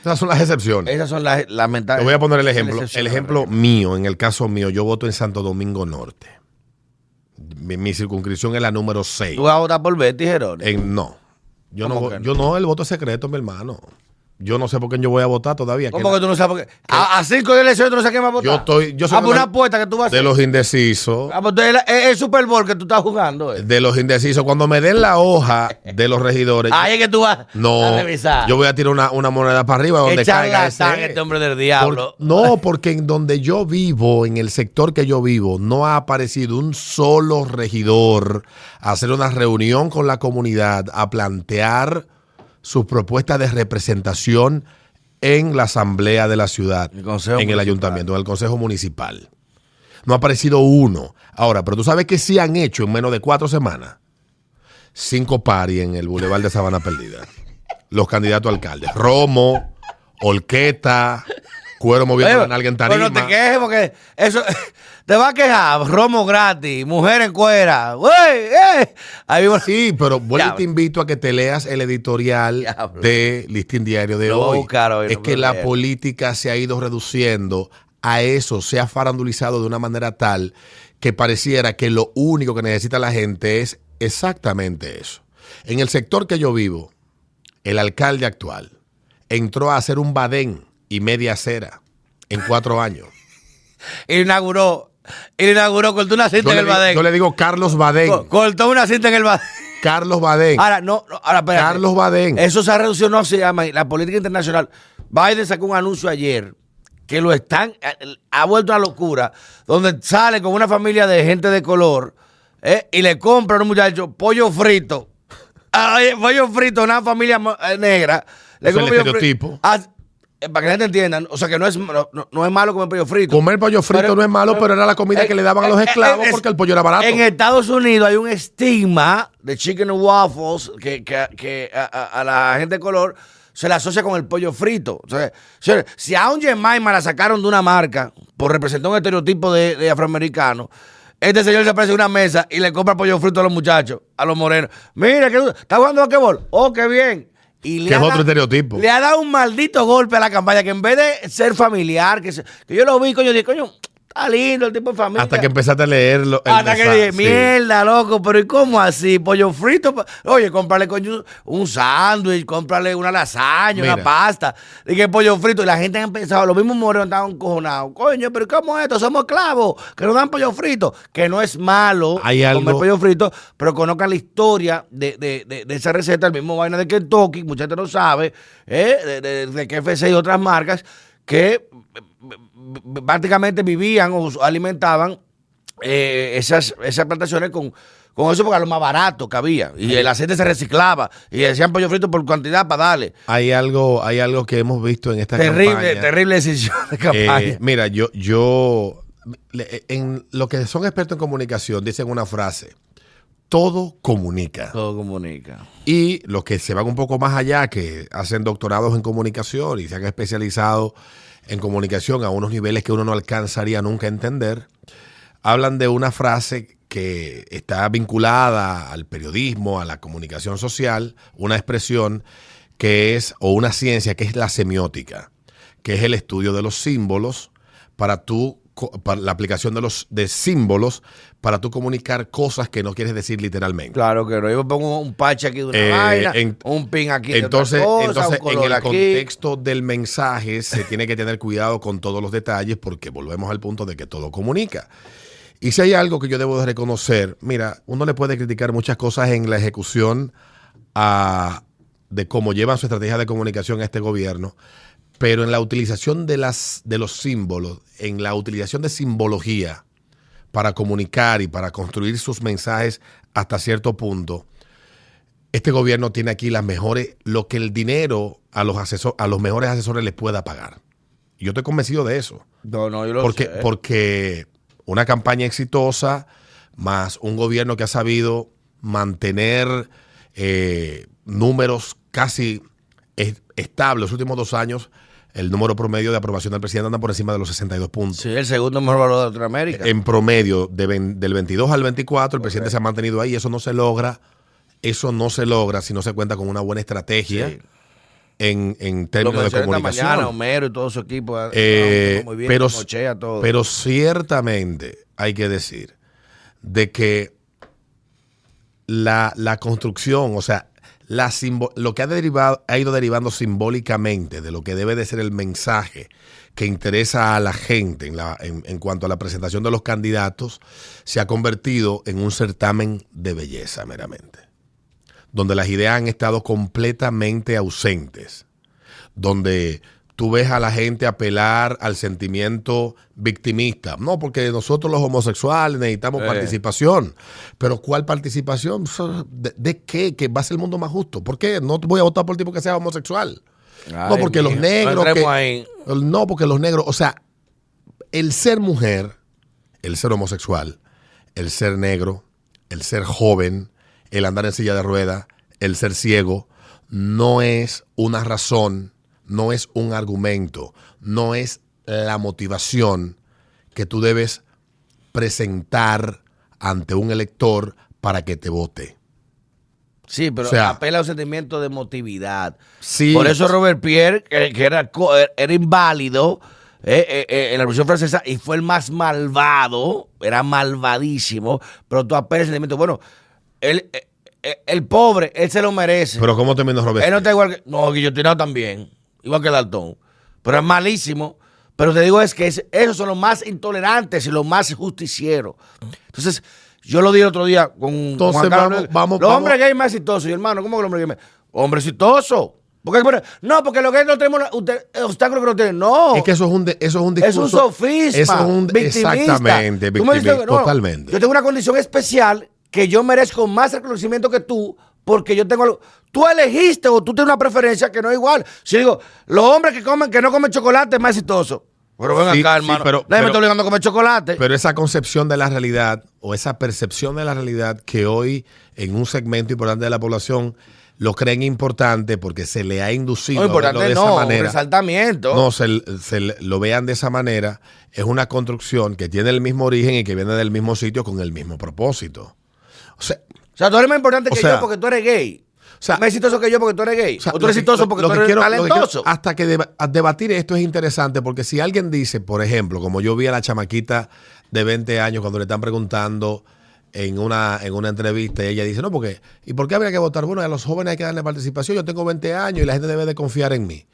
Esas son las excepciones. Esas son las Te lamentables. voy a poner el ejemplo. El ejemplo mío, en el caso mío, yo voto en Santo Domingo Norte. Mi, mi circunscripción es la número 6. Tú vas a votar por Betty Geroni. En, no. Yo no, ¿Cómo vo- que no? yo no, el voto es secreto, mi hermano. Yo no sé por qué yo voy a votar todavía. ¿Cómo que tú no sabes por qué? A, a cinco de elecciones tú no sabes quién va a votar. Yo estoy- yo soy Ah, por de una apuesta que tú vas a hacer. de los indecisos. Ah, pues es el Super Bowl que tú estás jugando. eh. De los indecisos. Cuando me den la hoja de los regidores. Ahí es que tú vas no. a revisar. Yo voy a tirar una, una moneda para arriba donde caiga ese. este hombre del diablo. Por- no, porque en donde yo vivo, en el sector que yo vivo, no ha aparecido un solo regidor a hacer una reunión con la comunidad, a plantear sus propuestas de representación en la asamblea de la ciudad, El en el municipal. ayuntamiento, en el consejo municipal. No ha aparecido uno. Ahora, pero tú sabes que sí han hecho en menos de cuatro semanas cinco paris en el Boulevard de Sabana Perdida. Los candidatos a alcaldes. Romo, Olqueta, Cuero moviendo en tarima. Bueno, te quejes porque eso te va a quejar. Romo gratis, mujer en cuera. Eh. Ahí va- Sí, pero Diablo. te invito a que te leas el editorial Diablo. de Listín Diario de hoy. hoy, es no que la leer. política se ha ido reduciendo a eso, se ha farandulizado de una manera tal que pareciera que lo único que necesita la gente es exactamente eso. En el sector que yo vivo, el alcalde actual entró a hacer un badén y media acera en cuatro años. inauguró, inauguró, cortó una cinta en le, el badén. yo le digo Carlos Badén. Co- Cortó una cinta en el badén. Carlos Badén. Ahora, no, no, ahora, espérate. Carlos Badén. Eso se ha reducido, no se llama la política internacional. Biden sacó un anuncio ayer que lo están, ha vuelto a locura, donde sale con una familia de gente de color eh, y le compran a un muchacho pollo frito. Pollo frito, una familia eh, negra. Le el fri- estereotipo. Ah, para que la gente entienda, o sea que no es, no, es malo comer pollo frito. Comer pollo frito Pero- no es malo, pero era la comida Eh, que le daban a los eh, eh, esclavos eh, porque el pollo era barato. En Estados Unidos hay un estigma de chicken and waffles que, que- que a, a- a la gente de color se le asocia con el pollo frito. O sea, si a un Jemima la sacaron de una marca por representar un estereotipo de, de afroamericano, este señor se aparece en una mesa y le compra pollo frito a los muchachos, a los morenos. Mira, que ¿está jugando basquetbol? Oh, qué bien. Y le Que es otro estereotipo. Le ha dado un maldito golpe a la campaña que en vez de ser familiar, que, se- que yo lo vi, coño, dije, coño, está lindo el tipo de familia. Hasta que empezaste a leerlo. Hasta que dije, sí. mierda, loco, pero ¿y cómo así? Pollo frito. Oye, cómprale coño, un sándwich, cómprale una lasaña, una pasta. Dije pollo frito. Y la gente ha empezado, los mismos morenos estaban encojonados. Coño, pero ¿cómo es esto? Somos esclavos, que nos dan pollo frito. Que no es malo Hay comer algo- pollo frito, pero conozcan la historia de, de- de- de esa receta, el mismo vaina de Kentucky, mucha gente no sabe, ¿eh? de, de, de KFC y otras marcas, que prácticamente vivían o alimentaban eh, esas, esas plantaciones con, con eso porque era lo más barato que había. Y el aceite se reciclaba. Y decían pollo frito por cantidad para darle. Hay algo, hay algo que hemos visto en esta Terrible, campaña. terrible decisión de campaña. Eh, mira, yo, yo, en lo que son expertos en comunicación dicen una frase: todo comunica. Todo comunica. Y los que se van un poco más allá, que hacen doctorados en comunicación y se han especializado en comunicación a unos niveles que uno no alcanzaría nunca a entender, hablan de una frase que está vinculada al periodismo, a la comunicación social, una expresión que es, o una ciencia que es la semiótica, que es el estudio de los símbolos para tú, para la aplicación de los de símbolos para tú comunicar cosas que no quieres decir literalmente. Claro que no. Yo pongo un parche aquí de una Eh, vaina, en- un pin aquí de Entonces, otra cosa, entonces un en el aquí. contexto del mensaje se tiene que tener cuidado con todos los detalles porque volvemos al punto de que todo comunica. Y si hay algo que yo debo de reconocer, mira, uno le puede criticar muchas cosas en la ejecución a- de cómo llevan su estrategia de comunicación a este gobierno, pero en la utilización de, las, de los símbolos, en la utilización de simbología para comunicar y para construir sus mensajes hasta cierto punto, este gobierno tiene aquí las mejores, lo que el dinero a los, asesor, a los mejores asesores les pueda pagar. Yo estoy convencido de eso. No, no, yo lo Porque, sé. porque una campaña exitosa, más un gobierno que ha sabido mantener eh, números casi es- estables. Los últimos dos años, el número promedio de aprobación del presidente anda por encima de los 62 puntos. Sí, el segundo mejor valor de Latinoamérica. En promedio, de del 22 al 24, el presidente se ha mantenido ahí. Eso no se logra. Eso no se logra si no se cuenta con una buena estrategia Sí. en, en términos de comunicación. mañana, Homero y todo su equipo. Eh, muy bien, pero, todo. pero ciertamente hay que decir de que la, la construcción, o sea, lo que ha, derivado, ha ido derivando simbólicamente de lo que debe de ser el mensaje que interesa a la gente en cuanto a la presentación de los candidatos, se ha convertido en un certamen de belleza meramente, donde las ideas han estado completamente ausentes donde tú ves a la gente apelar al sentimiento victimista. No, porque nosotros los homosexuales necesitamos Eh. participación. Pero ¿cuál participación? ¿De, de qué? Que va a ser el mundo más justo. ¿Por qué? No voy a votar por ti porque sea homosexual. no, porque los no negros... que- no, porque los negros... O sea, el ser mujer, el ser homosexual, el ser negro, el ser joven, el andar en silla de rueda, el ser ciego, no es una razón, no es un argumento, no es la motivación que tú debes presentar ante un elector para que te vote. Sí, pero O sea- apela a un sentimiento de emotividad. Sí. Por eso Robert Pierre, que, que era, co- era inválido eh, eh, eh, en la Revolución Francesa y fue el más malvado, era malvadísimo, pero tú apelas al sentimiento. Bueno, él, eh, eh, el pobre, él se lo merece. Pero ¿cómo terminó Robert? Él no está igual que. No, Guillotinado también. Igual que Dalton. Pero es malísimo. Pero te digo es que es- esos son los más intolerantes y los más justicieros. Entonces, yo lo dije el otro día con Entonces, Juan Carlos vamos- vamos- Los hombres gays más exitosos. Y hermano, ¿cómo que los hombres gays más? Hombre exitoso. Porque, no, porque los gays no tenemos la- usted- el obstáculo que no tienen. No. Es que eso es un, de- eso es un Es un discurso. sofisma. Eso es un victimista. exactamente, Tú me dices victimi- que no, totalmente. Yo tengo una condición especial que yo merezco más reconocimiento que tú porque yo tengo algo. Tú elegiste o tú tienes una preferencia que no es igual. Si digo, los hombres que comen que no comen chocolate es más exitoso. Pero ven Sí, acá, sí, hermano. pero- Nadie me pero- está obligando a comer chocolate. Pero esa concepción de la realidad o esa percepción de la realidad que hoy en un segmento importante de la población lo creen importante porque se le ha inducido no, a verlo importante de no, esa un resaltamiento. No, se, se lo vean de esa manera. Es una construcción que tiene el mismo origen y que viene del mismo sitio con el mismo propósito. O sea, O sea, tú eres más importante O que sea- yo porque tú eres gay. o sea, más exitoso que yo porque tú eres gay. O sea, o tú eres que- exitoso porque tú eres quiero- lo que quiero- talentoso. hasta que deba- debatir esto es interesante porque si alguien dice, por ejemplo, como yo vi a la chamaquita de 20 años cuando le están preguntando en una, en una entrevista y ella dice, no, porque, ¿y por qué habría que votar? Bueno, a los jóvenes hay que darle participación. Yo tengo 20 años y la gente debe de confiar en mí.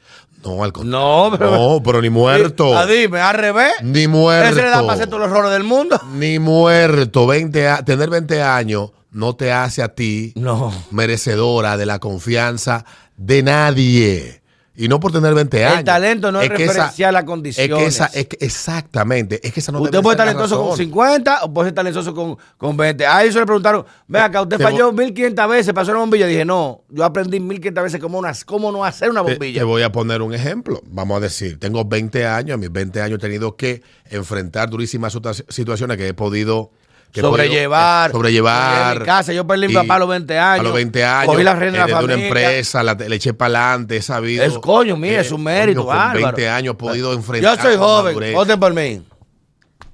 No, al contrario. No, pero- No, pero ni muerto. Ah, dime, al revés. Ni muerto. Ese le da para hacer todos los roles del mundo. Ni muerto. 20 a- tener 20 años no te hace a ti No. merecedora de la confianza de nadie. Y no por tener 20 años. El talento no es, esa- referencial a es condiciones. que esa, es que exactamente, es que esa no usted puede la talentoso con razón. 50 o puede ser talentoso con, con 20. A eso le preguntaron, ven acá, usted Te falló 1500 veces, pasó una bombilla. Dije, no, yo aprendí 1500 veces cómo, una- cómo no hacer una Te, bombilla. te voy a poner un ejemplo. Vamos a decir, tengo 20 años, a mis 20 años he tenido que enfrentar durísimas situa- situaciones que he podido que sobrellevar. eh, sobrellevar. En mi casa, yo perdí mi papá a los 20 años. A los 20 años. Cogí la reina de la una familia. empresa, la, le eché para adelante, he sabido. Es coño, mire, es un mérito, coño, bárbaro. Con 20 años he podido enfrentar. Yo soy joven, voten por mí.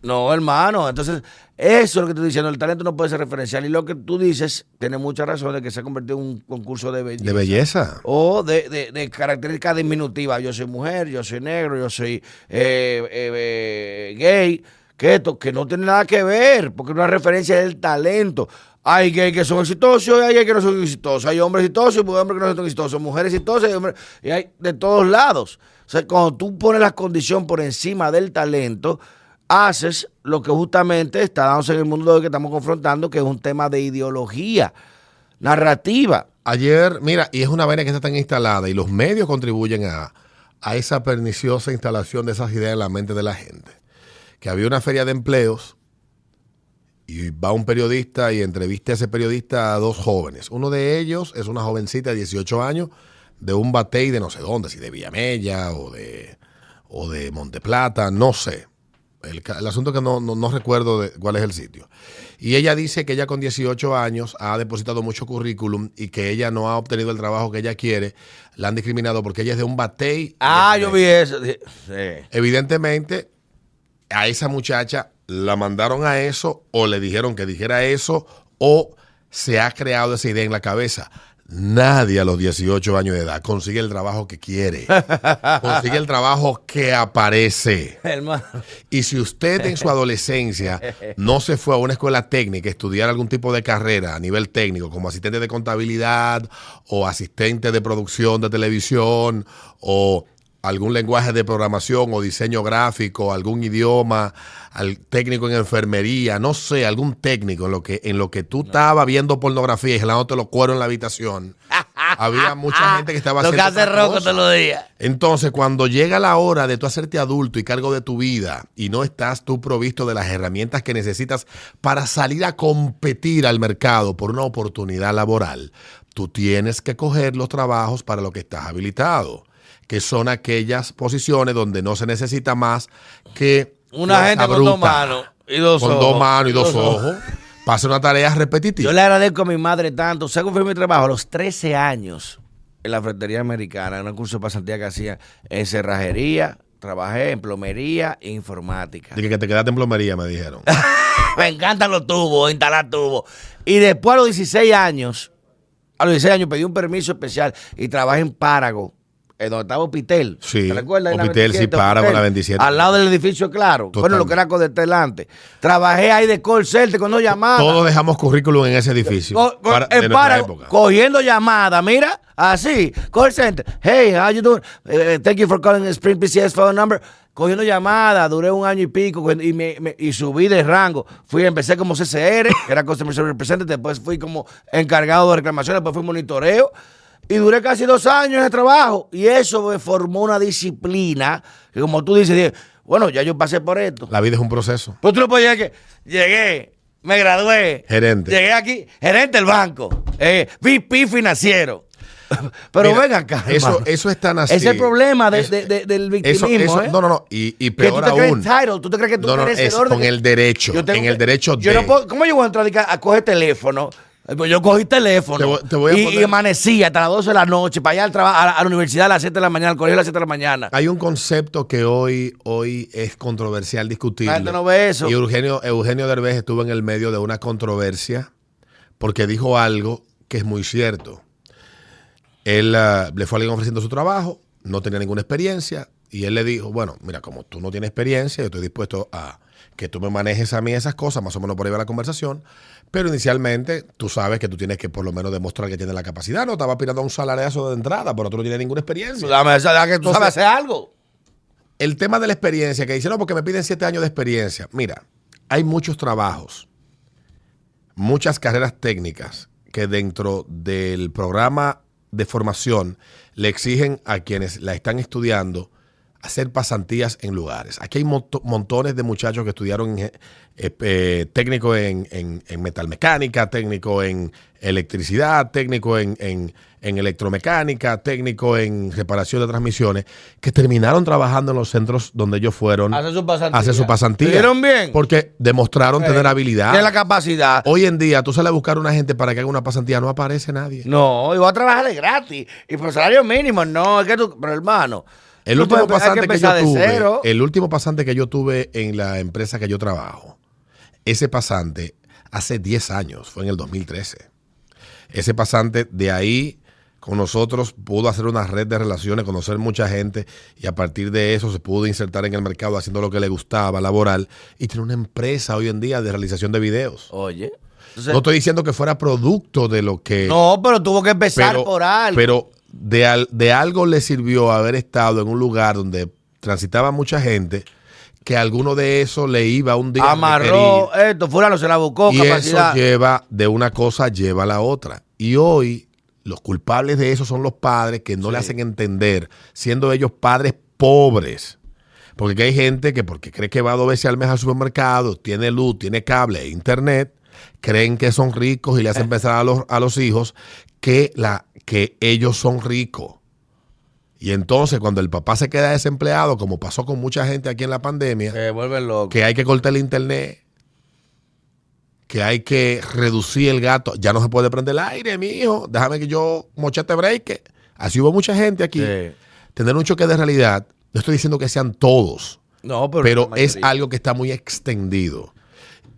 No, hermano. Entonces, eso es lo que estoy diciendo. El talento no puede ser referencial. Y lo que tú dices tiene mucha razón de que se ha convertido en un concurso de belleza. De belleza. O de, de, de características diminutivas. Yo soy mujer, yo soy negro, yo soy eh, eh, eh, gay. Que esto, que no tiene nada que ver, porque una referencia es el talento. Hay gays que son exitosos y hay gays que no son exitosos. Hay hombres exitosos y hombres que no son exitosos. Mujeres exitosas y hombres. Y hay de todos lados. O sea, cuando tú pones la condición por encima del talento, haces lo que justamente está dándose en el mundo de hoy que estamos confrontando, que es un tema de ideología, narrativa. Ayer, mira, y es una vaina que está tan instalada y los medios contribuyen a, a esa perniciosa instalación de esas ideas en la mente de la gente. Que había una feria de empleos y va un periodista y entrevista a ese periodista a dos jóvenes. Uno de ellos es una jovencita de 18 años de un batey de no sé dónde, si de Villamella o de, o de Monteplata, no sé. El, asunto es que no, no, no recuerdo de cuál es el sitio. Y ella dice que ella con 18 años ha depositado mucho currículum y que ella no ha obtenido el trabajo que ella quiere. La han discriminado porque ella es de un batey. Ah, yo vi eso. Sí. Evidentemente, a esa muchacha la mandaron a eso o le dijeron que dijera eso o se ha creado esa idea en la cabeza. Nadie a los 18 años de edad consigue el trabajo que quiere. consigue el trabajo que aparece. Y si usted en su adolescencia no se fue a una escuela técnica a estudiar algún tipo de carrera a nivel técnico, como asistente de contabilidad o asistente de producción de televisión o algún lenguaje de programación o diseño gráfico, algún idioma, al técnico en enfermería, no sé, algún técnico en lo que en lo que tú estabas viendo pornografía y jalándote los cueros en la habitación. había mucha gente que estaba Lo que haciendo hace otra Rocco cosa. todos los días. Entonces, cuando llega la hora de tú hacerte adulto y cargo de tu vida y no estás tú provisto de las herramientas que necesitas para salir a competir al mercado por una oportunidad laboral, tú tienes que coger los trabajos para lo que estás habilitado, que son aquellas posiciones donde no se necesita más que Una gente con dos manos y dos con ojos. dos manos y dos ojos, para hacer una tarea repetitiva. Yo le agradezco a mi madre tanto. ¿Sabes cómo fue mi trabajo? A los 13 años en la ferretería americana, en un curso de pasantía que hacía en cerrajería, trabajé en plomería e informática. Dije que te quedaste en plomería, me dijeron. Me encantan los tubos, instalar tubos. Y después a los 16 años, a los 16 años pedí un permiso especial y trabajé en Párago, en donde estaba Hospitel. Sí, ¿Te recuerdas? Hospitel, sí, 27, Párago, en la Hospitel, 27. Al lado del edificio Claro. Bueno, lo que era Codetelante. Trabajé ahí de call center con dos llamadas. Todos dejamos currículum en ese edificio. Co- para- en Párago, época. cogiendo llamadas, mira, así, call center. Hey, how you doing? Eh, thank you for calling the Spring PCS phone number. Cogiendo llamadas, duré un año y pico y, me, me- y subí de rango. Fui, empecé como CCR, que era Customer Service Representative, después fui como encargado de reclamaciones, después fui monitoreo. Y duré casi dos años en el trabajo. Y eso me formó una disciplina que, como tú dices, bueno, ya yo pasé por esto. La vida es un proceso. Pues tú no puedes llegar que llegué, me gradué. Gerente. Llegué aquí, gerente del banco, eh, VP financiero. Pero Mira, ven acá. Eso, hermano. eso es tan así. Es el problema de- Es- de- de- del victimismo. eso- ¿eh? No, no, no. Y, y Que tú peor crees aún. entitled, tú te crees que tú No, no, eres es con el derecho. En el derecho yo de. no puedo- ¿Cómo yo voy a entrar a, a coger teléfono? Eh, pues Yo cogí teléfono Te voy- te voy a y, poner- y amanecí hasta las 12 de la noche para ir al trabajo, a, la, a la universidad a las 7 de la mañana, al colegio a las 7 de la mañana. Hay un concepto que hoy, hoy es controversial discutir. La gente no ve eso. Y Eugenio, Eugenio Derbez estuvo en el medio de una controversia porque dijo algo que es muy cierto. Él ah, le fue a alguien ofreciendo su trabajo, no tenía ninguna experiencia, y él le dijo, bueno, mira, como tú no tienes experiencia, yo estoy dispuesto a que tú me manejes a mí esas cosas, más o menos por ahí va la conversación, pero inicialmente tú sabes que tú tienes que por lo menos demostrar que tienes la capacidad, no estaba aspirando a un salariazo de entrada, pero tú no tienes ninguna experiencia. Dame que tú sabes hacer algo. El tema de la experiencia, que dicen, no, porque me piden siete años de experiencia. Mira, hay muchos trabajos, muchas carreras técnicas que dentro del programa de formación le exigen a quienes la están estudiando hacer pasantías en lugares. Aquí hay monto- montones de muchachos que estudiaron eh, eh, técnico en, en- en metalmecánica, técnico en electricidad, técnico en, en- electromecánica, técnico en reparación de transmisiones, que terminaron trabajando en los centros donde ellos fueron Hacer su pasantía. a hacer su pasantía. ¿Estuvieron bien? Porque demostraron tener habilidad. Tiene la capacidad. Hoy en día, tú sales a buscar una gente para que haga una pasantía, no aparece nadie. No, y voy a trabajar de gratis. Y por salario mínimo, no, es que tú, pero hermano. El último pasante que, yo tuve, cero. el último pasante que yo tuve en la empresa que yo trabajo, ese pasante hace 10 años, fue en el 2013. Ese pasante de ahí con nosotros pudo hacer una red de relaciones, conocer mucha gente y a partir de eso se pudo insertar en el mercado haciendo lo que le gustaba, laboral, y tiene una empresa hoy en día de realización de videos. Oye. Entonces, No estoy diciendo que fuera producto de lo que... no, pero tuvo que empezar por algo. Pero de, al- de algo le sirvió haber estado en un lugar donde transitaba mucha gente que alguno de esos le iba un día a Amarró esto, fulano se la buscó, requerir, y eso capacidad. lleva de una cosa lleva a la otra. Y hoy los culpables de eso son los padres que no le hacen entender, siendo ellos padres pobres. Porque hay gente que porque cree que va dos veces al mes al supermercado, tiene luz, tiene cable e internet, creen que son ricos y le hacen pensar a los, a los hijos que, la, que ellos son ricos. Y entonces cuando el papá se queda desempleado, como pasó con mucha gente aquí en la pandemia, Se vuelven locos. que hay que cortar el internet, que hay que reducir el gato. Ya no se puede prender el aire, mi hijo. Déjame que yo mochete break. Así hubo mucha gente aquí. Sí. Tener un choque de realidad, no estoy diciendo que sean todos, No, pero, pero es algo que está muy extendido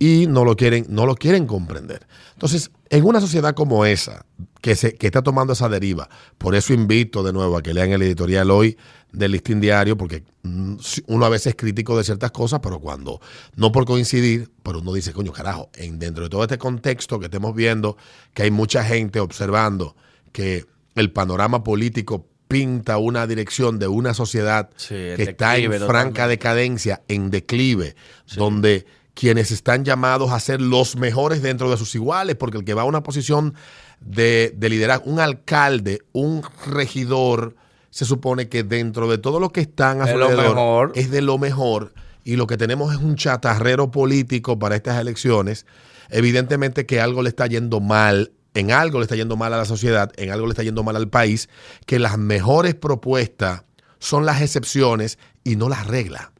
y no lo quieren, no lo quieren comprender. Entonces, en una sociedad como esa, que, se, que está tomando esa deriva, por eso invito de nuevo a que lean el editorial hoy del Listín Diario, porque mm, uno a veces es crítico de ciertas cosas, pero cuando, no por coincidir, pero uno dice, coño, carajo, en, dentro de todo este contexto que estemos viendo, que hay mucha gente observando que el panorama político pinta una dirección de una sociedad Sí, que está en franca decadencia, en declive, donde quienes están llamados a ser los mejores dentro de sus iguales, porque el que va a una posición de, de liderazgo, un alcalde, un regidor, se supone que dentro de todo lo que están a Es su alrededor, mejor. es de lo mejor y lo que tenemos es un chatarrero político para estas elecciones, evidentemente que algo le está yendo mal, en algo le está yendo mal a la sociedad, en algo le está yendo mal al país, que las mejores propuestas son las excepciones y no las reglas.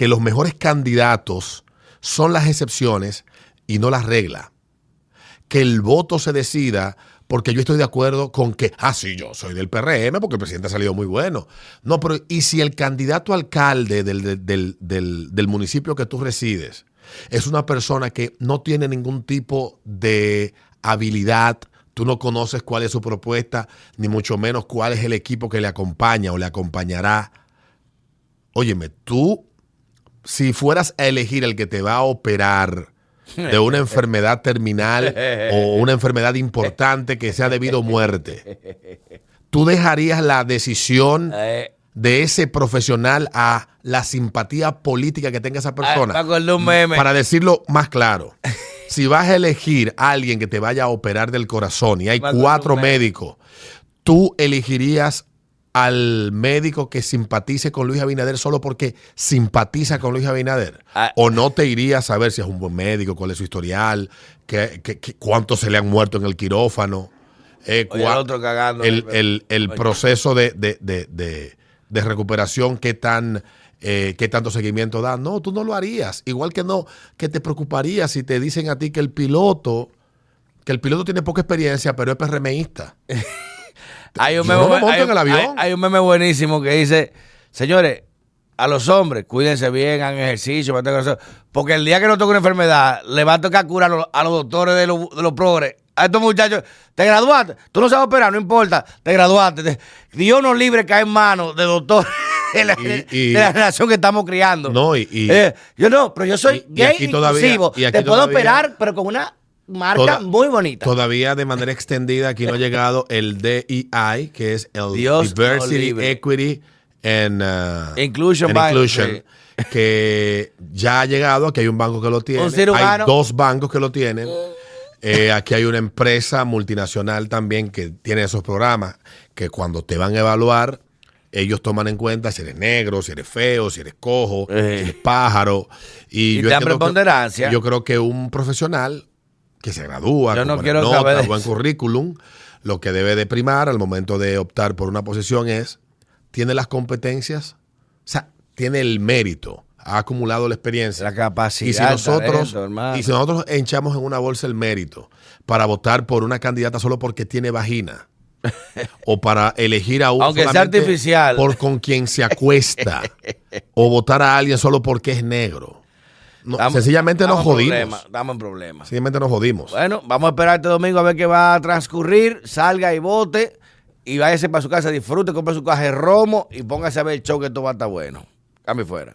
Que los mejores candidatos son las excepciones y no las reglas. Que el voto se decida porque yo estoy de acuerdo con que, ah, sí, yo soy del PRM porque el presidente ha salido muy bueno. No, pero ¿y si el candidato alcalde del, del- del- del- del municipio que tú resides es una persona que no tiene ningún tipo de habilidad, tú no conoces cuál es su propuesta, ni mucho menos cuál es el equipo que le acompaña o le acompañará? Óyeme, tú, si fueras a elegir el que te va a operar de una enfermedad terminal o una enfermedad importante que sea debido a muerte, tú dejarías la decisión Eh, de ese profesional a la simpatía política que tenga esa ah, persona. Para decirlo más claro, si vas a elegir a alguien que te vaya a operar del corazón y hay cuatro médicos, tú elegirías al médico que simpatice con Luis Abinader solo porque simpatiza con Luis Abinader? Ah. ¿O no te irías a ver si es un buen médico, cuál es su historial, qué, qué- qué- cuántos se le han muerto en el quirófano? eh, Oye, el cua- otro cagando. el, el- proceso de, de- de- de- de recuperación, qué tan eh, qué tanto seguimiento da. No, tú no lo harías. Igual que no, que te preocuparía si te dicen a ti que el piloto, que el piloto tiene poca experiencia, pero es PRMista. Hay un meme, no me monto hay- en el avión. hay- hay un meme buenísimo que dice, señores, a los hombres, cuídense bien, hagan ejercicio, mantengan eso", porque el día que no toque una enfermedad, le va a tocar curar a los, a los doctores de los, de los progres. A estos muchachos, te graduaste, tú no sabes operar, no importa, te graduaste. te- Dios nos libre cae en manos de doctores de la, Y- y- de la generación que estamos criando. No, y- y- Eh, yo no, pero yo soy y- gay todavía- inclusivo. y aquí te puedo todavía- operar, pero con una marca Toda- muy bonita. Todavía de manera extendida aquí no ha llegado el DEI, que es el Dios Diversity. Equity and, uh, Inclusion and Bank, Inclusion, que ya ha llegado, aquí hay un banco que lo tiene, hay dos bancos que lo tienen, Eh, aquí hay una empresa multinacional también que tiene esos programas, que cuando te van a evaluar, ellos toman en cuenta si eres negro, si eres feo, si eres cojo, Eh. si eres pájaro. Y, Y yo te dan entiendo que- preponderancia. Yo creo que un profesional que se gradúa, Yo con no buenas quiero saber buen currículum, lo que debe de primar al momento de optar por una posición es, ¿tiene las competencias? O sea, tiene el mérito, ha acumulado la experiencia. La capacidad, Y si nosotros, talento, y si nosotros echamos en una bolsa el mérito para votar por una candidata solo porque tiene vagina, o para elegir a uno Aunque sea solamente artificial. por con quien se acuesta, o votar a alguien solo porque es negro. No, sencillamente nos jodimos. problema, Estamos en problemas. Sencillamente nos jodimos. Bueno, vamos a esperar este domingo a ver qué va a transcurrir. Salga y vote. Y váyase para su casa, disfrute, compre su caja de romo y póngase a ver el show que esto va a estar bueno. Cambio fuera.